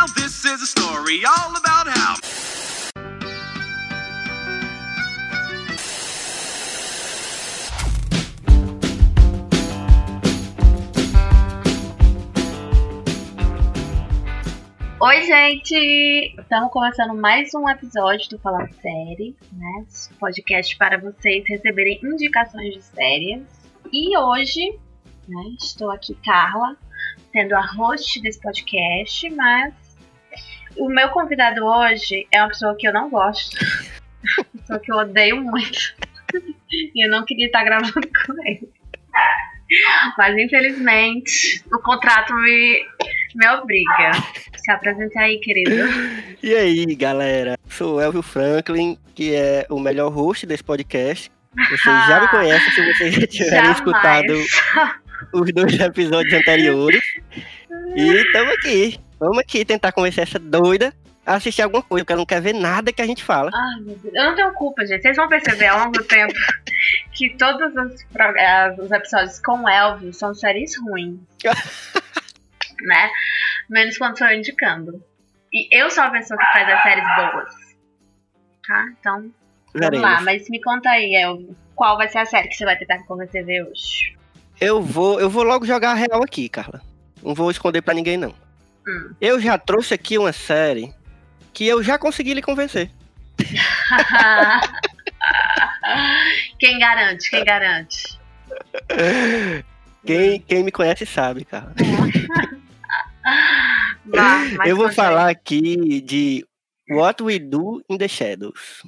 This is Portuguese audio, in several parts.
Now this is a story all about how. Oi, gente! Estamos começando mais um episódio do Falando Série, né? Podcast para vocês receberem indicações de séries. E hoje, né, estou aqui, Carla, sendo a host desse podcast, mas o meu convidado hoje é uma pessoa que eu não gosto, uma pessoa que eu odeio muito. e eu não queria estar gravando com ele. Mas infelizmente o contrato me, me obriga. Se apresente aí, querido. E aí, galera? Sou Elvio Franklin, que é o melhor host desse podcast. Vocês já me conhecem se vocês já tiverem Jamais. escutado os dois episódios anteriores. E estamos aqui. Vamos aqui tentar convencer essa doida a assistir alguma coisa, porque ela não quer ver nada que a gente fala. Ai, meu Deus. Eu não tenho culpa, gente. Vocês vão perceber ao longo do tempo que todos os, os episódios com o Elvio são séries ruins. né? Menos quando sou eu indicando. E eu sou a pessoa que faz as séries boas. Tá? Então, vamos lá. Mas me conta aí, Elvio. Qual vai ser a série que você vai tentar convencer ver hoje? Eu vou, eu vou logo jogar a real aqui, Carla. Não vou esconder pra ninguém, não. Hum. Eu já trouxe aqui uma série que eu já consegui lhe convencer. quem garante? Quem garante? Quem, quem me conhece sabe, cara. Eu vou falar aqui de What We Do in the Shadows.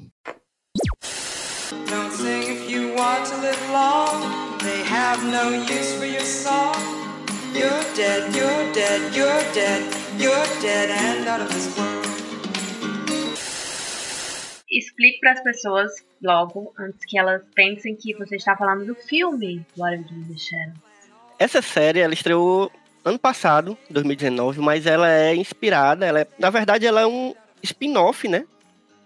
Don't sing if you want to live long. They have no use for your song. You're dead, you're dead, you're dead, you're dead and out of this world. explique para as pessoas logo, antes que elas pensem que você está falando do filme What You Do. Essa série ela estreou ano passado, 2019, mas ela é inspirada, ela é, na verdade ela é um spin-off, né,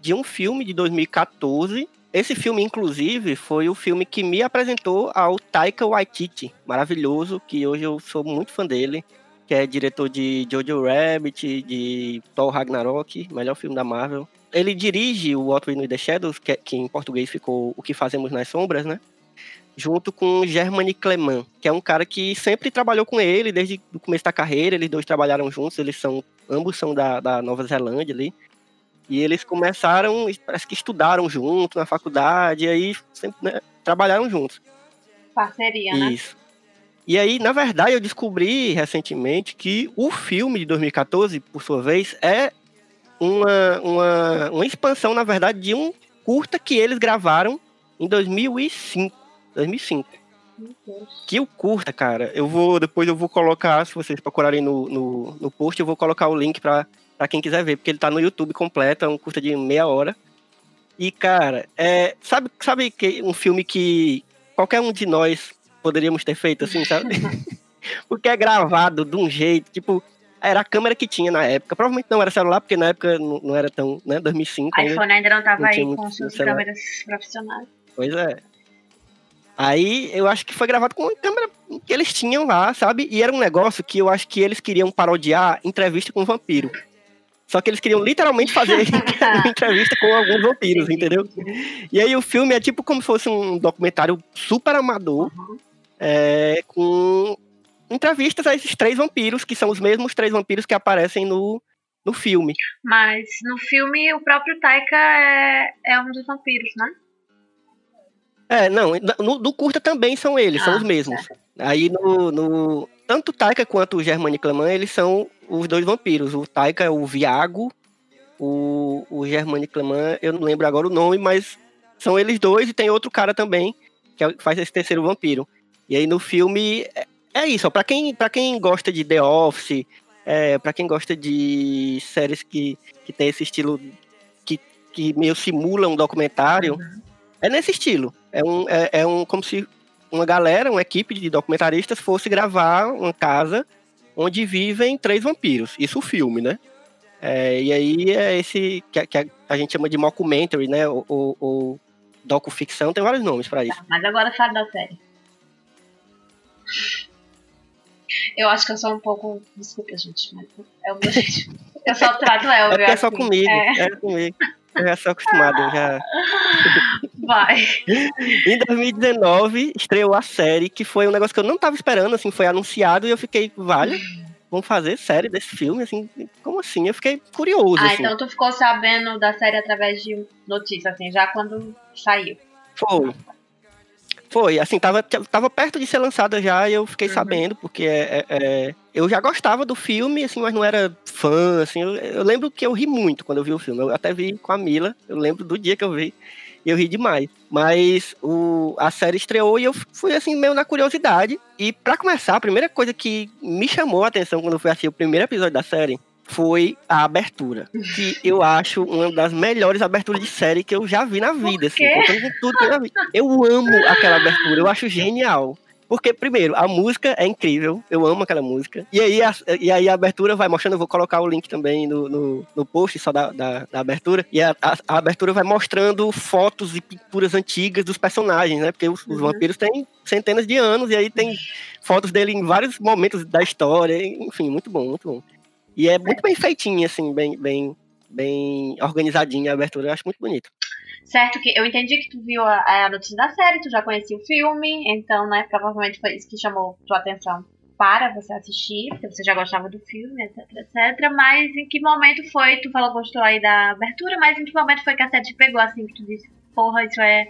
de um filme de 2014. Esse filme, inclusive, foi o filme que me apresentou ao Taika Waititi, maravilhoso, que hoje eu sou muito fã dele, que é diretor de Jojo Rabbit, de Thor Ragnarok, melhor filme da Marvel. Ele dirige o What We Do in the Shadows, que, é- que em português ficou O que Fazemos nas Sombras, né? junto com Germany Clement, que é um cara que sempre trabalhou com ele desde o começo da carreira. Eles dois trabalharam juntos, eles são ambos são da, da Nova Zelândia ali. E eles começaram, parece que estudaram junto na faculdade, e aí sempre né, trabalharam juntos. Parceria, né? Isso. E aí, na verdade, eu descobri recentemente que o filme de 2014, por sua vez, é uma, uma, uma expansão, na verdade, de um curta que eles gravaram em 2005. 2005. Meu Deus. Que o curta, cara, eu vou. Depois eu vou colocar, se vocês procurarem no, no, no post, eu vou colocar o link pra, pra quem quiser ver, porque ele tá no YouTube completo, é um curta de meia hora. E, cara, é, sabe, sabe que um filme que qualquer um de nós poderíamos ter feito, assim, sabe? porque é gravado de um jeito, tipo, era a câmera que tinha na época. Provavelmente não era celular, porque na época não, não era tão, né, 2005 ainda. iPhone ainda não tava não aí com suas câmeras profissionais. Pois é. Aí eu acho que foi gravado com a câmera que eles tinham lá, sabe? E era um negócio que eu acho que eles queriam parodiar entrevista com um vampiro. Só que eles queriam literalmente fazer uma entrevista com alguns vampiros, entendeu? E aí o filme é tipo como se fosse um documentário super amador, Uhum. é, com entrevistas a esses três vampiros, que são os mesmos três vampiros que aparecem no, no filme. Mas no filme o próprio Taika é, é um dos vampiros, né? É, não, no, no curta também são eles, são Ah, os mesmos. Aí no, no- Tanto o Taika quanto o Germani Clement, eles são os dois vampiros. O Taika é o Viago, o, o Germani Clement, eu não lembro agora o nome, mas são eles dois e tem outro cara também, que é faz esse terceiro vampiro. E aí no filme é, é isso, ó, pra quem, pra quem gosta de The Office, é, para quem gosta de séries que, que tem esse estilo que, que meio simula um documentário, é nesse estilo. É um, é, é um como se uma galera, uma equipe de documentaristas fosse gravar uma casa onde vivem três vampiros. Isso o filme, né? É, e aí é esse que, a- que a, a gente chama de mockumentary, né? Ou, ou, ou docuficção, tem vários nomes pra isso. Mas agora fala da série. Eu acho que eu sou um pouco. Desculpa, gente, mas é o meu jeito. Eu só trato É Elvio. porque é só assim. comigo. É, É, comigo. Eu já sou acostumado. Já... vai. Em 2019, estreou a série, que foi um negócio que eu não tava esperando, assim, foi anunciado e eu fiquei, vale, vamos fazer série desse filme, assim, como assim? Eu fiquei curioso, Ah, assim. então tu ficou sabendo da série através de notícia, assim, já quando saiu. Foi. Foi, assim, tava, tava perto de ser lançada já e eu fiquei Uhum. sabendo, porque é, é- é- eu já gostava do filme, assim, mas não era fã, assim. Eu, eu lembro que eu ri muito quando eu vi o filme. Eu até vi com a Mila, eu lembro do dia que eu vi. Eu ri demais. Mas o, a série estreou e eu fui, assim, meio na curiosidade. E pra começar, a primeira coisa que me chamou a atenção quando eu fui assistir o primeiro episódio da série foi a abertura. Que eu acho uma das melhores aberturas de série que eu já vi na vida. Assim, tudo que eu já vi. Eu amo aquela abertura, eu acho genial. Porque, primeiro, a música é incrível, eu amo aquela música. E aí a, e aí a abertura vai mostrando, eu vou colocar o link também no, no, no post só da, da, da abertura. E a, a, a abertura vai mostrando fotos e pinturas antigas dos personagens, né? Porque os, os Uhum. vampiros têm centenas de anos, e aí tem fotos dele em vários momentos da história. Enfim, muito bom, muito bom. E é muito bem feitinho, assim, bem, bem, bem organizadinha a abertura, eu acho muito bonito. Certo que eu entendi que tu viu a, a notícia da série, tu já conhecia o filme, então, né, provavelmente foi isso que chamou tua atenção para você assistir, porque você já gostava do filme, etc, etc. Mas em que momento foi, tu falou gostou aí da abertura, mas em que momento foi que a série te pegou, assim, que tu disse, porra, isso é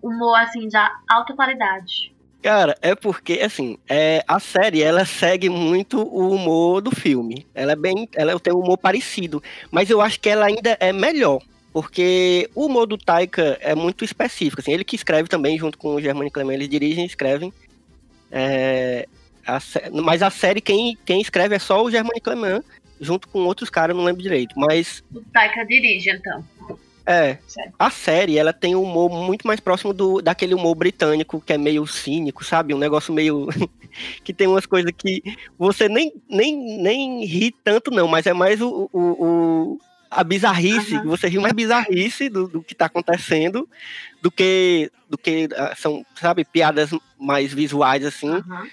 humor, assim, de alta qualidade. Cara, é porque, assim, é, a série, ela segue muito o humor do filme. Ela é bem, ela tem um humor parecido, mas eu acho que ela ainda é melhor. Porque o humor do Taika é muito específico, assim, ele que escreve também, junto com o Germano Clement, eles dirigem e escrevem. É, a mas a série, quem, quem escreve é só o Germano Clement, junto com outros caras, não lembro direito. Mas O Taika dirige, então. é, Certo. a série, ela tem um humor muito mais próximo do, daquele humor britânico, que é meio cínico, sabe? Um negócio meio... que tem umas coisas que você nem, nem, nem ri tanto, não, mas é mais o... o, o- a bizarrice, Aham. você ri mais bizarrice do, do que tá acontecendo do que, do que ah, são, sabe, piadas mais visuais, assim. Aham.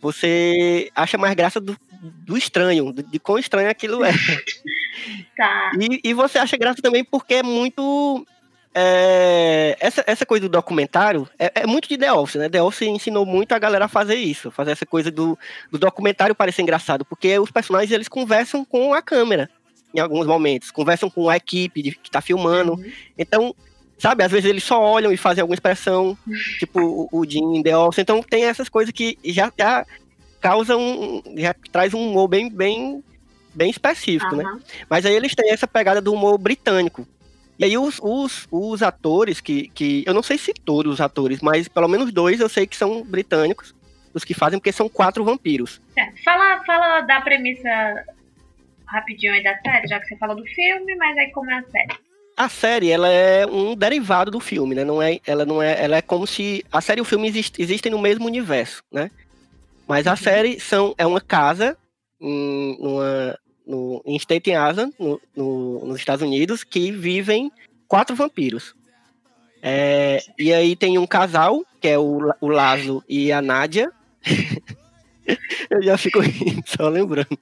Você acha mais graça do, do estranho, de, de quão estranho aquilo é. Tá. E, e você acha graça também porque é muito. é, essa, essa coisa do documentário é, é muito de The Office, né? The Office ensinou muito a galera a fazer isso, fazer essa coisa do, do documentário parecer engraçado, porque os personagens eles conversam com a câmera em alguns momentos, conversam com a equipe de, que tá filmando. Uhum. Então, sabe, às vezes eles só olham e fazem alguma expressão, tipo o, o Jim The Office. Então tem essas coisas que já, já causam, já traz um humor bem, bem, bem específico, né? Aham. Mas aí eles têm essa pegada do humor britânico. E aí os, os, os atores que, que. Eu não sei se todos os atores, mas pelo menos dois eu sei que são britânicos, os que fazem, porque são quatro vampiros. É, Fala, fala da premissa rapidinho aí da série, já que você falou do filme, mas aí como é a série. A série, ela é um derivado do filme, né? Não é, ela não é, ela é como se a série e o filme exist, existem no mesmo universo, né? Mas a Uhum. série são, é uma casa em, numa, no, em Staten Island, no, no- nos Estados Unidos, que vivem quatro vampiros. É, e aí tem um casal, que é o, o Laszlo e a Nádia. Eu já fico rindo, só lembrando.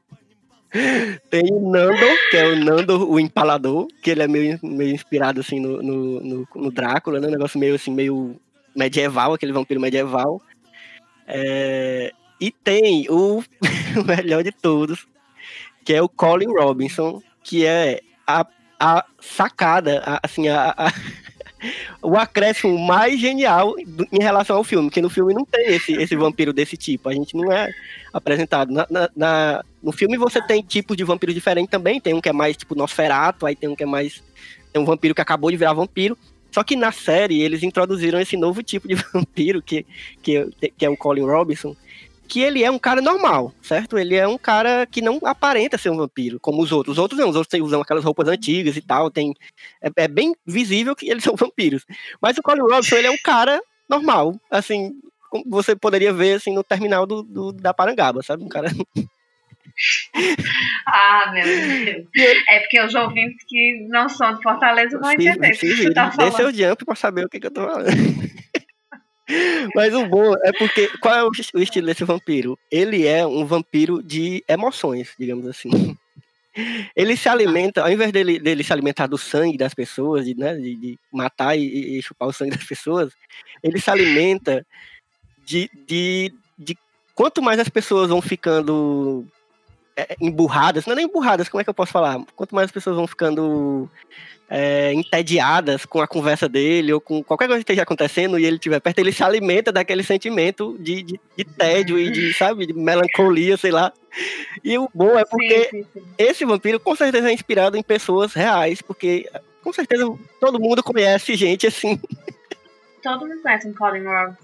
Tem o Nando, que é o Nando, o empalador, que ele é meio, meio inspirado assim no, no, no- no Drácula, né? Um negócio meio assim, meio medieval, aquele vampiro medieval. É, e tem o, o melhor de todos, que é o Colin Robinson, que é a, a sacada, a- assim, a, a- o acréscimo mais genial em relação ao filme, que no filme não tem esse, esse vampiro desse tipo, a gente não é apresentado. Na, na- na- no filme você tem tipos de vampiros diferentes também, tem um que é mais tipo Nosferato, aí tem um que é mais. Tem um vampiro que acabou de virar vampiro. Só que na série eles introduziram esse novo tipo de vampiro, que, que, que é o Colin Robinson, que ele é um cara normal, certo? Ele é um cara que não aparenta ser um vampiro, como os outros. Os outros não, os outros usam aquelas roupas antigas e tal, tem, é, é bem visível que eles são vampiros. Mas o Colin Robinson, ele é um cara normal, assim, como você poderia ver assim, no terminal do, do- da Parangaba, sabe? Um cara Ah, meu Deus. É porque os ouvintes que não são de Fortaleza vão entender que se, você tá dê seu falando. jump pra saber o que, que eu tô falando. Mas o bom é porque. Qual é o estilo desse vampiro? Ele é um vampiro de emoções, digamos assim. Ele se alimenta, ao invés dele, dele se alimentar do sangue das pessoas, de, né, de, de matar e, e chupar o sangue das pessoas, ele se alimenta de, de, de quanto mais as pessoas vão ficando é, emburradas, não é nem emburradas, como é que eu posso falar? Quanto mais as pessoas vão ficando é, entediadas com a conversa dele ou com qualquer coisa que esteja acontecendo e ele estiver perto, ele se alimenta daquele sentimento de, de, de tédio e de, sabe, de melancolia, sei lá. E o bom é porque Sim, sim, sim. esse vampiro com certeza é inspirado em pessoas reais, porque com certeza todo mundo conhece gente assim. Todo mundo conhece um Colin Ross.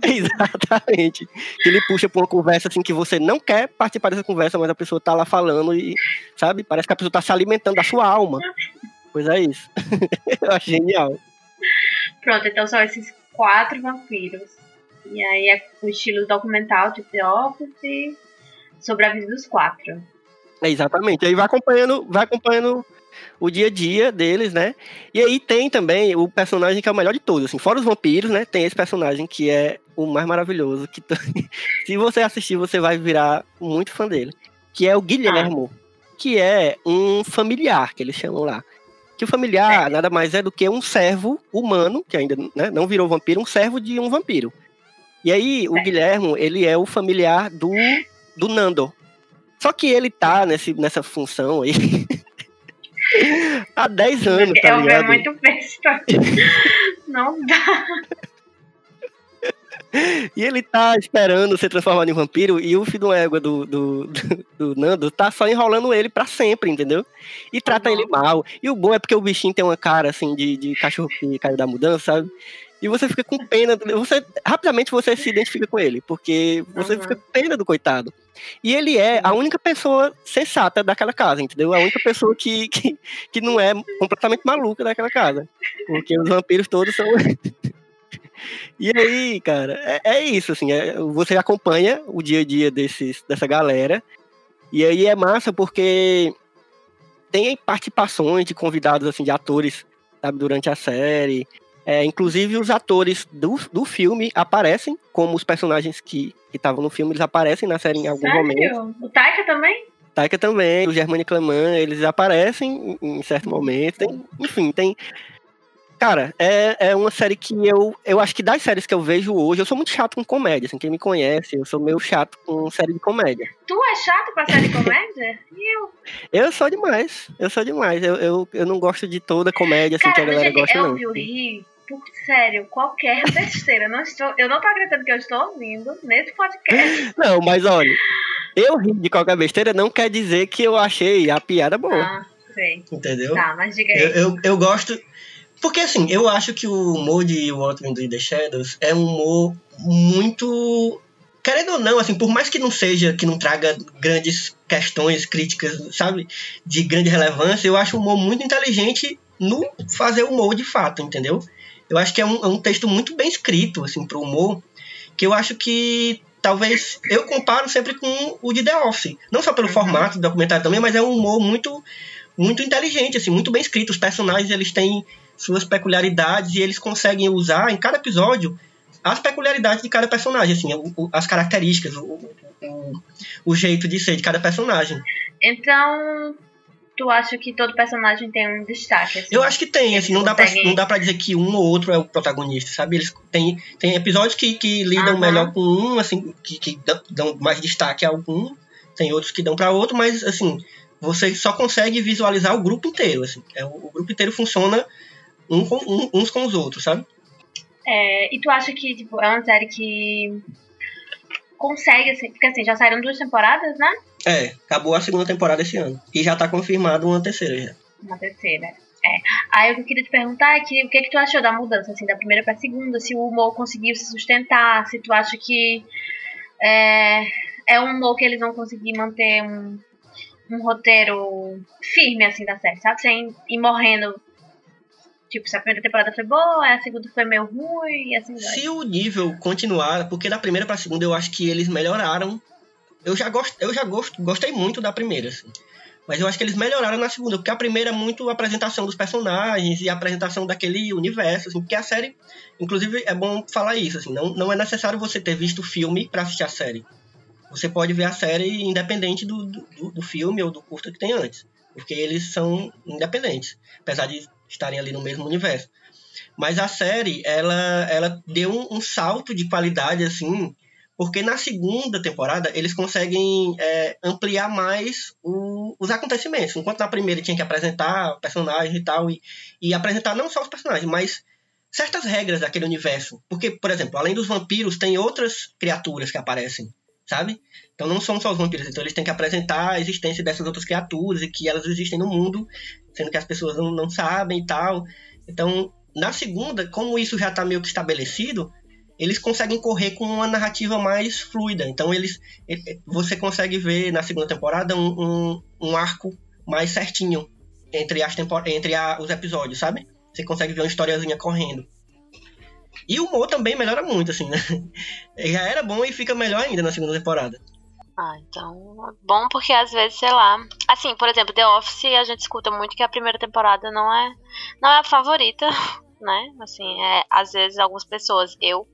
Exatamente. Ele puxa pra uma conversa assim que você não quer participar dessa conversa, mas a pessoa tá lá falando e, sabe, parece que a pessoa tá se alimentando da sua alma. Pois é isso. Eu acho genial. Pronto, então são esses quatro vampiros. E aí é o estilo documental de The Office sobre a vida dos quatro. É, exatamente. Aí vai acompanhando, vai acompanhando o dia a dia deles, né? E aí tem também o personagem que é o melhor de todos, assim, fora os vampiros, né? Tem esse personagem que é o mais maravilhoso, que se você assistir, você vai virar muito fã dele, que é o Guilhermo, que é um familiar, que eles chamam lá. Que o familiar nada mais é do que um servo humano, que ainda né, não virou vampiro, um servo de um vampiro. E aí, o É. Guilhermo, ele é o familiar do, do Nando. Só que ele tá nesse, nessa função aí há 10 anos, tá é ligado? é muito besta. Não dá. E ele tá esperando ser transformado em vampiro e o filho do égua do, do, do, do Nando tá só enrolando ele pra sempre, entendeu? E trata ele mal. E o bom é porque o bichinho tem uma cara assim de, de cachorro que caiu da mudança, sabe? E você fica com pena, você rapidamente você se identifica com ele, porque você Uhum. fica com pena do coitado. E ele é a única pessoa sensata daquela casa, entendeu? A única pessoa que, que, que não é completamente maluca daquela casa. Porque os vampiros todos são. E aí, cara, é, é isso, assim. é- você acompanha o dia a dia desses, dessa galera. E aí é massa porque tem participações de convidados, assim, de atores, sabe, durante a série. É, inclusive os atores do, do filme aparecem como os personagens que estavam no filme, eles aparecem na série em algum momento. Sério? O Taika também? Taika também, o Germani Cleman, eles aparecem em, em certo momento. Tem, enfim, tem. Cara, é, é uma série que eu. Eu acho que das séries que eu vejo hoje, eu sou muito chato com comédia. Assim, quem me conhece, eu sou meio chato com série de comédia. Tu é chato com a série de comédia? Eu? Eu sou demais. Eu sou demais. Eu, eu, eu não gosto de toda comédia assim, que Cara, a do galera que gosta, eu não. o rir, por sério, qualquer besteira. Não estou, eu não tô acreditando que eu estou ouvindo nesse podcast. Não, mas olha, eu rir de qualquer besteira não quer dizer que eu achei a piada boa. Ah, sei. Entendeu? Tá, mas diga aí. Eu, eu, eu gosto. Porque assim, eu acho que o humor de We Do the Shadows é um humor muito. Querendo ou não, assim, por mais que não seja, que não traga grandes questões, críticas, sabe, de grande relevância, eu acho o humor muito inteligente no fazer humor de fato, entendeu? Eu acho que é um, é um texto muito bem escrito, assim, pro humor, que eu acho que talvez eu comparo sempre com o de The Office. Não só pelo Uhum. formato do documentário também, mas é um humor muito muito inteligente, assim, muito bem escrito. Os personagens eles têm suas peculiaridades e eles conseguem usar em cada episódio as peculiaridades de cada personagem, assim, o- o- as características, o, o, jeito de ser de cada personagem. Então, tu acha que todo personagem tem um destaque? assim? Eu acho que tem, assim, não dá pra, não dá pra dizer que um ou outro é o protagonista, sabe? Eles tem, tem episódios que, que lidam Aham. melhor com um, assim, que, que dão, mais destaque a algum, tem outros que dão pra outro, mas, assim, você só consegue visualizar o grupo inteiro, assim. É, o grupo inteiro funciona um com, um- uns com os outros, sabe? É, e tu acha que tipo, é uma série que consegue, assim, porque assim, já saíram duas temporadas, né? É, acabou a segunda temporada esse ano. E já tá confirmado uma terceira já. Uma terceira. É. Aí o que eu queria te perguntar é que o que, que tu achou da mudança, assim, da primeira pra segunda, se o humor conseguiu se sustentar, se tu acha que é, é um humor que eles vão conseguir manter um, um roteiro firme, assim, da série, sabe? Sem ir morrendo. Tipo, se a primeira temporada foi boa, a segunda foi meio ruim, e assim vai. Se o nível continuar, porque da primeira pra segunda eu acho que eles melhoraram. Eu já, gost, eu já gost, gostei muito da primeira, assim. Mas eu acho que eles melhoraram na segunda, porque a primeira é muito a apresentação dos personagens e a apresentação daquele universo, assim, porque a série, inclusive, é bom falar isso, assim, não, não é necessário você ter visto o filme para assistir a série. Você pode ver a série independente do, do, do filme ou do curta que tem antes, porque eles são independentes, apesar de estarem ali no mesmo universo. Mas a série, ela, ela deu um, um salto de qualidade, assim, porque na segunda temporada eles conseguem é, ampliar mais o, os acontecimentos. Enquanto na primeira tinha que apresentar personagens e tal, e, e apresentar não só os personagens, mas certas regras daquele universo. Porque, por exemplo, além dos vampiros, tem outras criaturas que aparecem, sabe? Então não são só os vampiros, então eles têm que apresentar a existência dessas outras criaturas e que elas existem no mundo, sendo que as pessoas não, não sabem e tal. Então, na segunda, como isso já está meio que estabelecido, eles conseguem correr com uma narrativa mais fluida. Então eles, você consegue ver na segunda temporada um, um, um arco mais certinho entre, as entre a, os episódios, sabe? Você consegue ver uma historiazinha correndo. E o humor também melhora muito, assim, né? Já era bom e fica melhor ainda na segunda temporada. Ah, então é bom porque às vezes, sei lá. Assim, por exemplo, The Office a gente escuta muito que a primeira temporada não é, não é a favorita né? Assim, é, às vezes algumas pessoas, eu,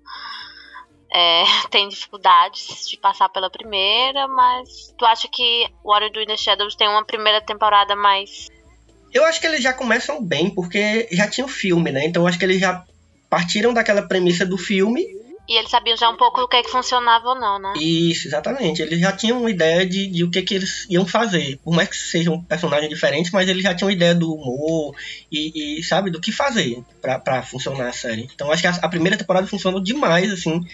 é, tem dificuldades de passar pela primeira, mas tu acha que What You Do in the Shadows tem uma primeira temporada mais. Eu acho que eles já começam bem, porque já tinha o filme, né? Então eu acho que eles já partiram daquela premissa do filme e eles sabiam já um pouco do que, é que funcionava ou não, né? Isso, exatamente. Eles já tinham uma ideia de, de o que, que eles iam fazer. Por mais que sejam personagens diferentes, mas eles já tinham uma ideia do humor e, e sabe, do que fazer para funcionar a série. Então acho que a, a, primeira temporada funcionou demais, assim.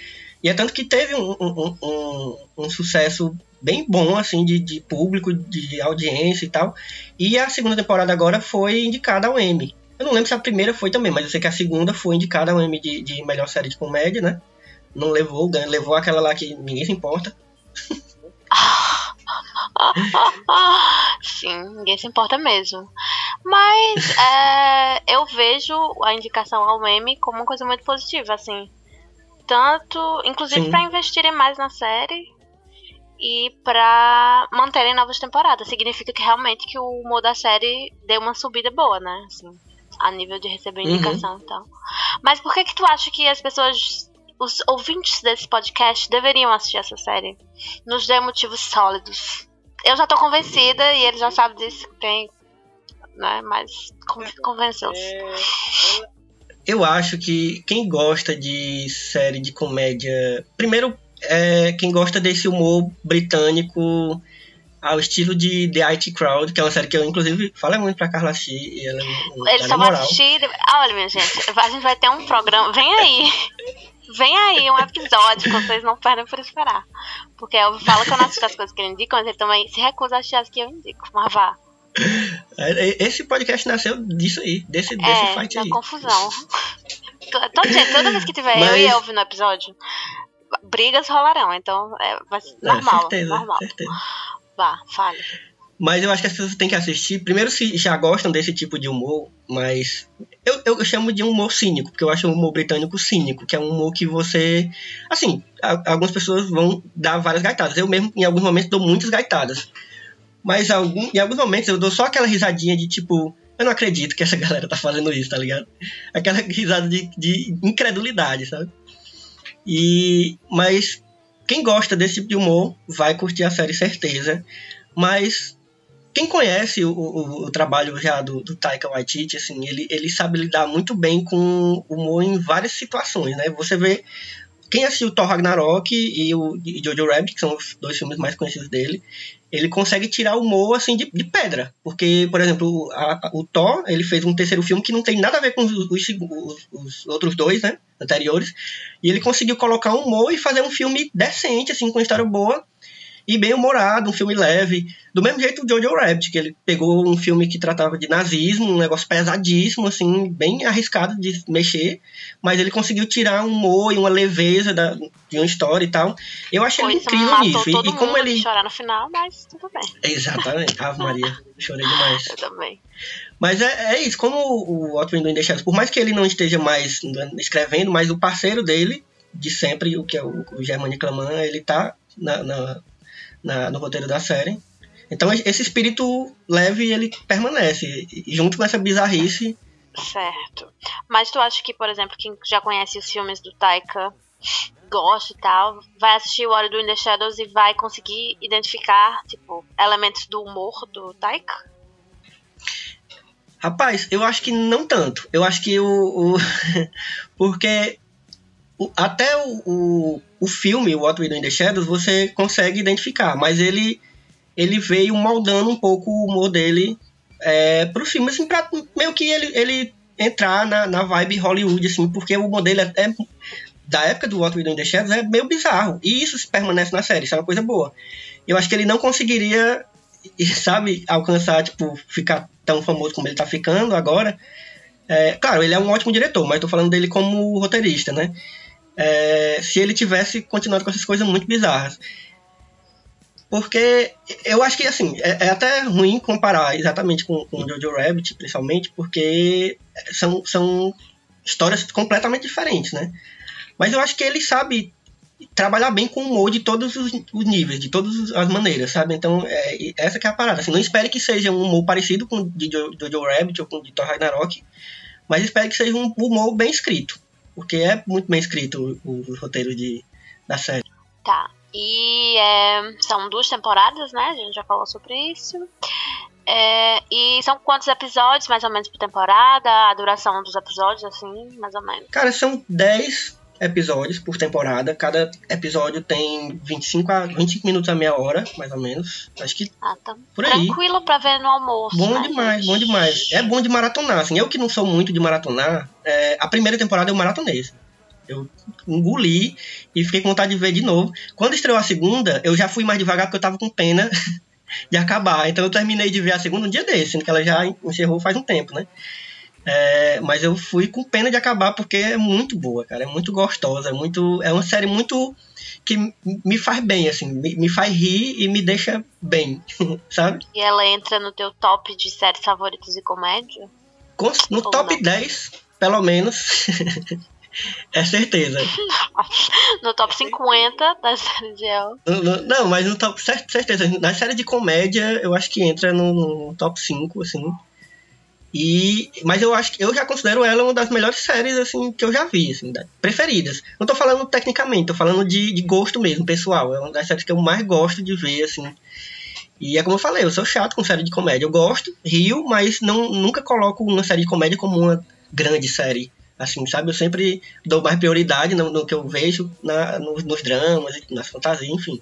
E é tanto que teve um, um, um, um sucesso bem bom, assim, de, de público, de audiência e tal. E a segunda temporada agora foi indicada ao Emmy. Eu não lembro se a primeira foi também, mas eu sei que a segunda foi indicada ao Emmy de, de melhor série de comédia, né? Não levou o ganho, levou aquela lá que ninguém se importa. Sim, ninguém se importa mesmo. Mas é, eu vejo a indicação ao meme como uma coisa muito positiva, assim. Tanto, inclusive, para investirem mais na série e para manterem novas temporadas. Significa que realmente que o humor da série deu uma subida boa, né? Assim, a nível de receber indicação uhum. e tal. Mas por que que tu acha que as pessoas os ouvintes desse podcast deveriam assistir essa série. Nos dê motivos sólidos. Eu já tô convencida e ele já sabe disso que tem. Né? Mas convenceu-se. Eu acho que quem gosta de série de comédia. Primeiro, é quem gosta desse humor britânico ao estilo de The IT Crowd, que é uma série que eu, inclusive, falo muito pra Carla Chi. E ela, Ele só vai assistir. Olha, minha gente, a gente vai ter um programa. Vem aí! Vem aí um episódio que vocês não perdem por esperar. Porque eu falo que eu não assisto as coisas que ele indica, mas ele também se recusa a assistir as que eu indico. Mas vá. É, é, esse podcast nasceu disso aí, desse, desse é, fight aí. confusão. Todo dia, toda vez que tiver mas... eu e Elvio no episódio, brigas rolarão. Então é, vai ser normal. certeza, normal. certeza. Vá, fale. Mas eu acho que as pessoas têm que assistir. Primeiro, se já gostam desse tipo de humor, mas. Eu, eu chamo de humor cínico, porque eu acho o humor britânico cínico, que é um humor que você. Assim, a, algumas pessoas vão dar várias gaitadas. Eu mesmo, em alguns momentos, dou muitas gaitadas. Mas algum, em alguns momentos eu dou só aquela risadinha de tipo. Eu não acredito que essa galera tá fazendo isso, tá ligado? Aquela risada de, de incredulidade, sabe? E. Mas. Quem gosta desse tipo de humor vai curtir a série, certeza. Mas quem conhece o, o, o, trabalho já do, do Taika Waititi, assim, ele, ele sabe lidar muito bem com humor em várias situações, né? Você vê quem assistiu Thor Ragnarok e o e Jojo Rabbit, que são os dois filmes mais conhecidos dele, ele consegue tirar o humor assim de, de pedra, porque por exemplo a, o Thor ele fez um terceiro filme que não tem nada a ver com os, os, os, outros dois, né, anteriores, e ele conseguiu colocar um humor e fazer um filme decente assim com história boa e bem humorado, um filme leve. Do mesmo jeito o Jojo Rabbit, que ele pegou um filme que tratava de nazismo, um negócio pesadíssimo, assim, bem arriscado de mexer, mas ele conseguiu tirar um humor e uma leveza da, de uma história e tal. Eu achei ele incrível nisso. E, e como ele. chorar no final, mas tudo bem. Exatamente. Ave Maria, chorei demais. Eu também. Mas é, é isso, como o Otto do Indexados, por mais que ele não esteja mais escrevendo, mas o parceiro dele, de sempre, o que é o, o Germani Claman, ele tá na, na, na, no roteiro da série. Então esse espírito leve ele permanece. Junto com essa bizarrice. Certo. Mas tu acha que, por exemplo, quem já conhece os filmes do Taika gosta e tal, vai assistir What Do in the Shadows e vai conseguir identificar, tipo, elementos do humor do Taika? Rapaz, eu acho que não tanto. Eu acho que o. o porque o, até o, o, o filme, What We Do in the Shadows, você consegue identificar, mas ele, ele veio moldando um pouco o humor dele é, pro filme, assim, pra meio que ele, ele entrar na, na vibe Hollywood, assim, porque o modelo é, é, da época do What We Do in the Shadows é meio bizarro, e isso permanece na série, isso é uma coisa boa. Eu acho que ele não conseguiria, sabe, alcançar, tipo, ficar tão famoso como ele tá ficando agora. É, claro, ele é um ótimo diretor, mas tô falando dele como roteirista, né? É, se ele tivesse continuado com essas coisas muito bizarras. Porque eu acho que, assim, é, é até ruim comparar exatamente com, com Jojo Rabbit, principalmente, porque são, são histórias completamente diferentes, né? Mas eu acho que ele sabe trabalhar bem com humor de todos os, os níveis, de todas as maneiras, sabe? Então, é, essa que é a parada. Assim, não espere que seja um humor parecido com o de Jojo Rabbit ou com o de Thor Ragnarok, mas espere que seja um humor bem escrito, porque é muito bem escrito o, o roteiro de, da série. Tá. E é, são duas temporadas, né? A gente já falou sobre isso. É, e são quantos episódios, mais ou menos, por temporada? A duração dos episódios, assim, mais ou menos? Cara, são 10 episódios por temporada. Cada episódio tem 25 a 25 minutos a meia hora, mais ou menos. Acho que Ah, tá. por aí. Tranquilo pra ver no almoço. Bom né, demais, bom demais. É bom de maratonar. Assim, eu que não sou muito de maratonar, é, a primeira temporada eu maratonei. Eu engoli e fiquei com vontade de ver de novo. Quando estreou a segunda, eu já fui mais devagar porque eu tava com pena de acabar. Então eu terminei de ver a segunda um dia desse, sendo que ela já encerrou faz um tempo, né? É, mas eu fui com pena de acabar porque é muito boa, cara. É muito gostosa. É, muito, é uma série muito que me faz bem, assim. Me, me faz rir e me deixa bem, sabe? E ela entra no teu top de séries favoritas de comédia? Com- no Ou top não? 10, pelo menos. é certeza. No top 50 da série de El. Não, mas no top, cer- certeza. Na série de comédia, eu acho que entra no, no top 5, assim. E, mas eu acho que eu já considero ela uma das melhores séries assim que eu já vi, assim, da- preferidas. Não tô falando tecnicamente, tô falando de, de gosto mesmo, pessoal. É uma das séries que eu mais gosto de ver, assim. E é como eu falei, eu sou chato com série de comédia. Eu gosto, rio, mas não, nunca coloco uma série de comédia como uma grande série. Assim, sabe? Eu sempre dou mais prioridade no, no que eu vejo na, nos, nos dramas, nas fantasias, enfim.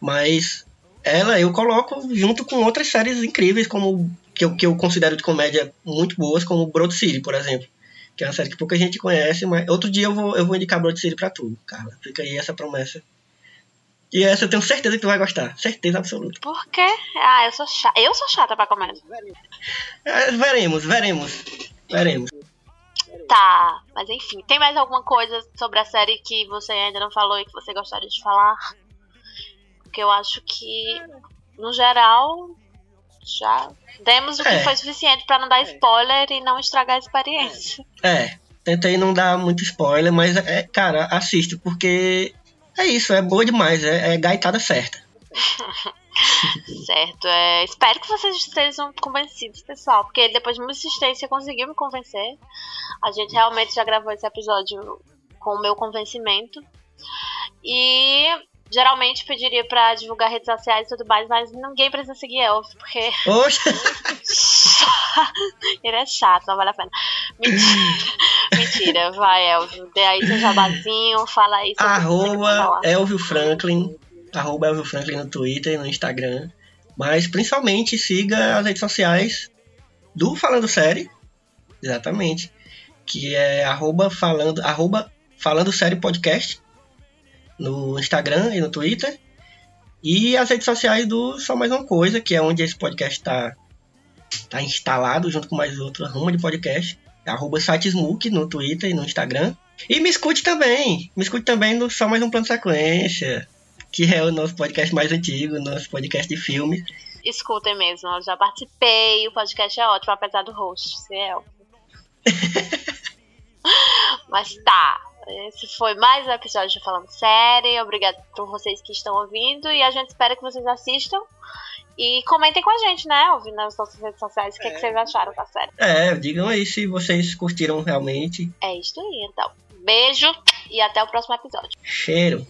Mas ela eu coloco junto com outras séries incríveis, como que eu, que eu considero de comédia muito boas, como Broad City, por exemplo. Que é uma série que pouca gente conhece, mas outro dia eu vou, eu vou indicar Broad City pra tu, Carla. Fica aí essa promessa. E essa eu tenho certeza que tu vai gostar. Certeza absoluta. Por quê? Ah, eu sou chata. Eu sou chata pra comédia. É, veremos, veremos. Veremos. Tá, mas enfim, tem mais alguma coisa sobre a série que você ainda não falou e que você gostaria de falar? Porque eu acho que, no geral, já demos o que É. foi suficiente pra não dar spoiler e não estragar a experiência. É, tentei não dar muito spoiler, mas é, cara, assiste, porque é isso, é boa demais, é, é gaitada certa. Certo, é, espero que vocês estejam convencidos, pessoal, porque depois de muita insistência conseguiu me convencer. A gente realmente já gravou esse episódio com o meu convencimento. E geralmente pediria pra divulgar redes sociais e tudo mais, mas ninguém precisa seguir Elf, porque Oxe, ele é chato, não vale a pena. Mentira, Mentira vai, Elf. Dê aí seu jabazinho, fala aí arroba. Elvio Franklin, arroba Elvio Franklin no Twitter e no Instagram. Mas principalmente siga as redes sociais do Falando Série, exatamente, que é arroba falando, arroba falando série podcast no Instagram e no Twitter. E as redes sociais do Só Mais Uma Coisa, que é onde esse podcast está tá instalado, junto com mais outro ramo de podcast. Arroba sitesmook no Twitter e no Instagram. E me escute também. Me escute também no Só Mais Um Plano Sequência, que é o nosso podcast mais antigo, nosso podcast de filmes. Escutem mesmo, eu já participei, o podcast é ótimo, apesar do host ser Elf. Mas tá, esse foi mais um episódio de Falando Série. Obrigado por vocês que estão ouvindo e a gente espera que vocês assistam E comentem com a gente, né? Ouvindo nas nossas redes sociais o que, que vocês acharam da série. É, digam aí se vocês curtiram realmente. É isso aí, então. Beijo e até o próximo episódio. Cheiro.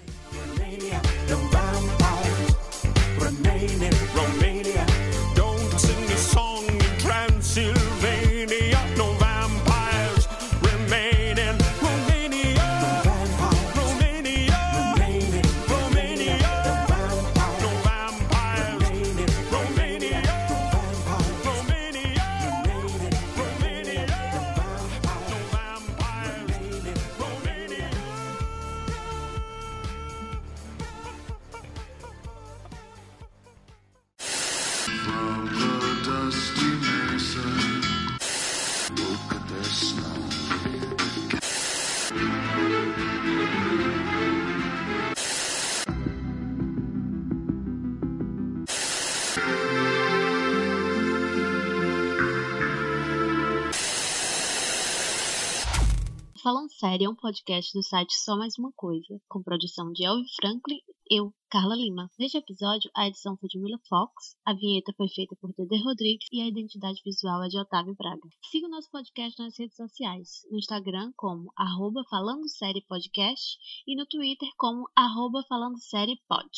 Sério é um podcast do site Só Mais Uma Coisa, com produção de Elvio Franklin e eu, Carla Lima. Neste episódio, a edição foi de Mila Fox, a vinheta foi feita por Dede Rodrigues e a identidade visual é de Otávio Braga. Siga o nosso podcast nas redes sociais, no Instagram como arroba Falando Série Podcast e no Twitter como arroba Falando Série Pod.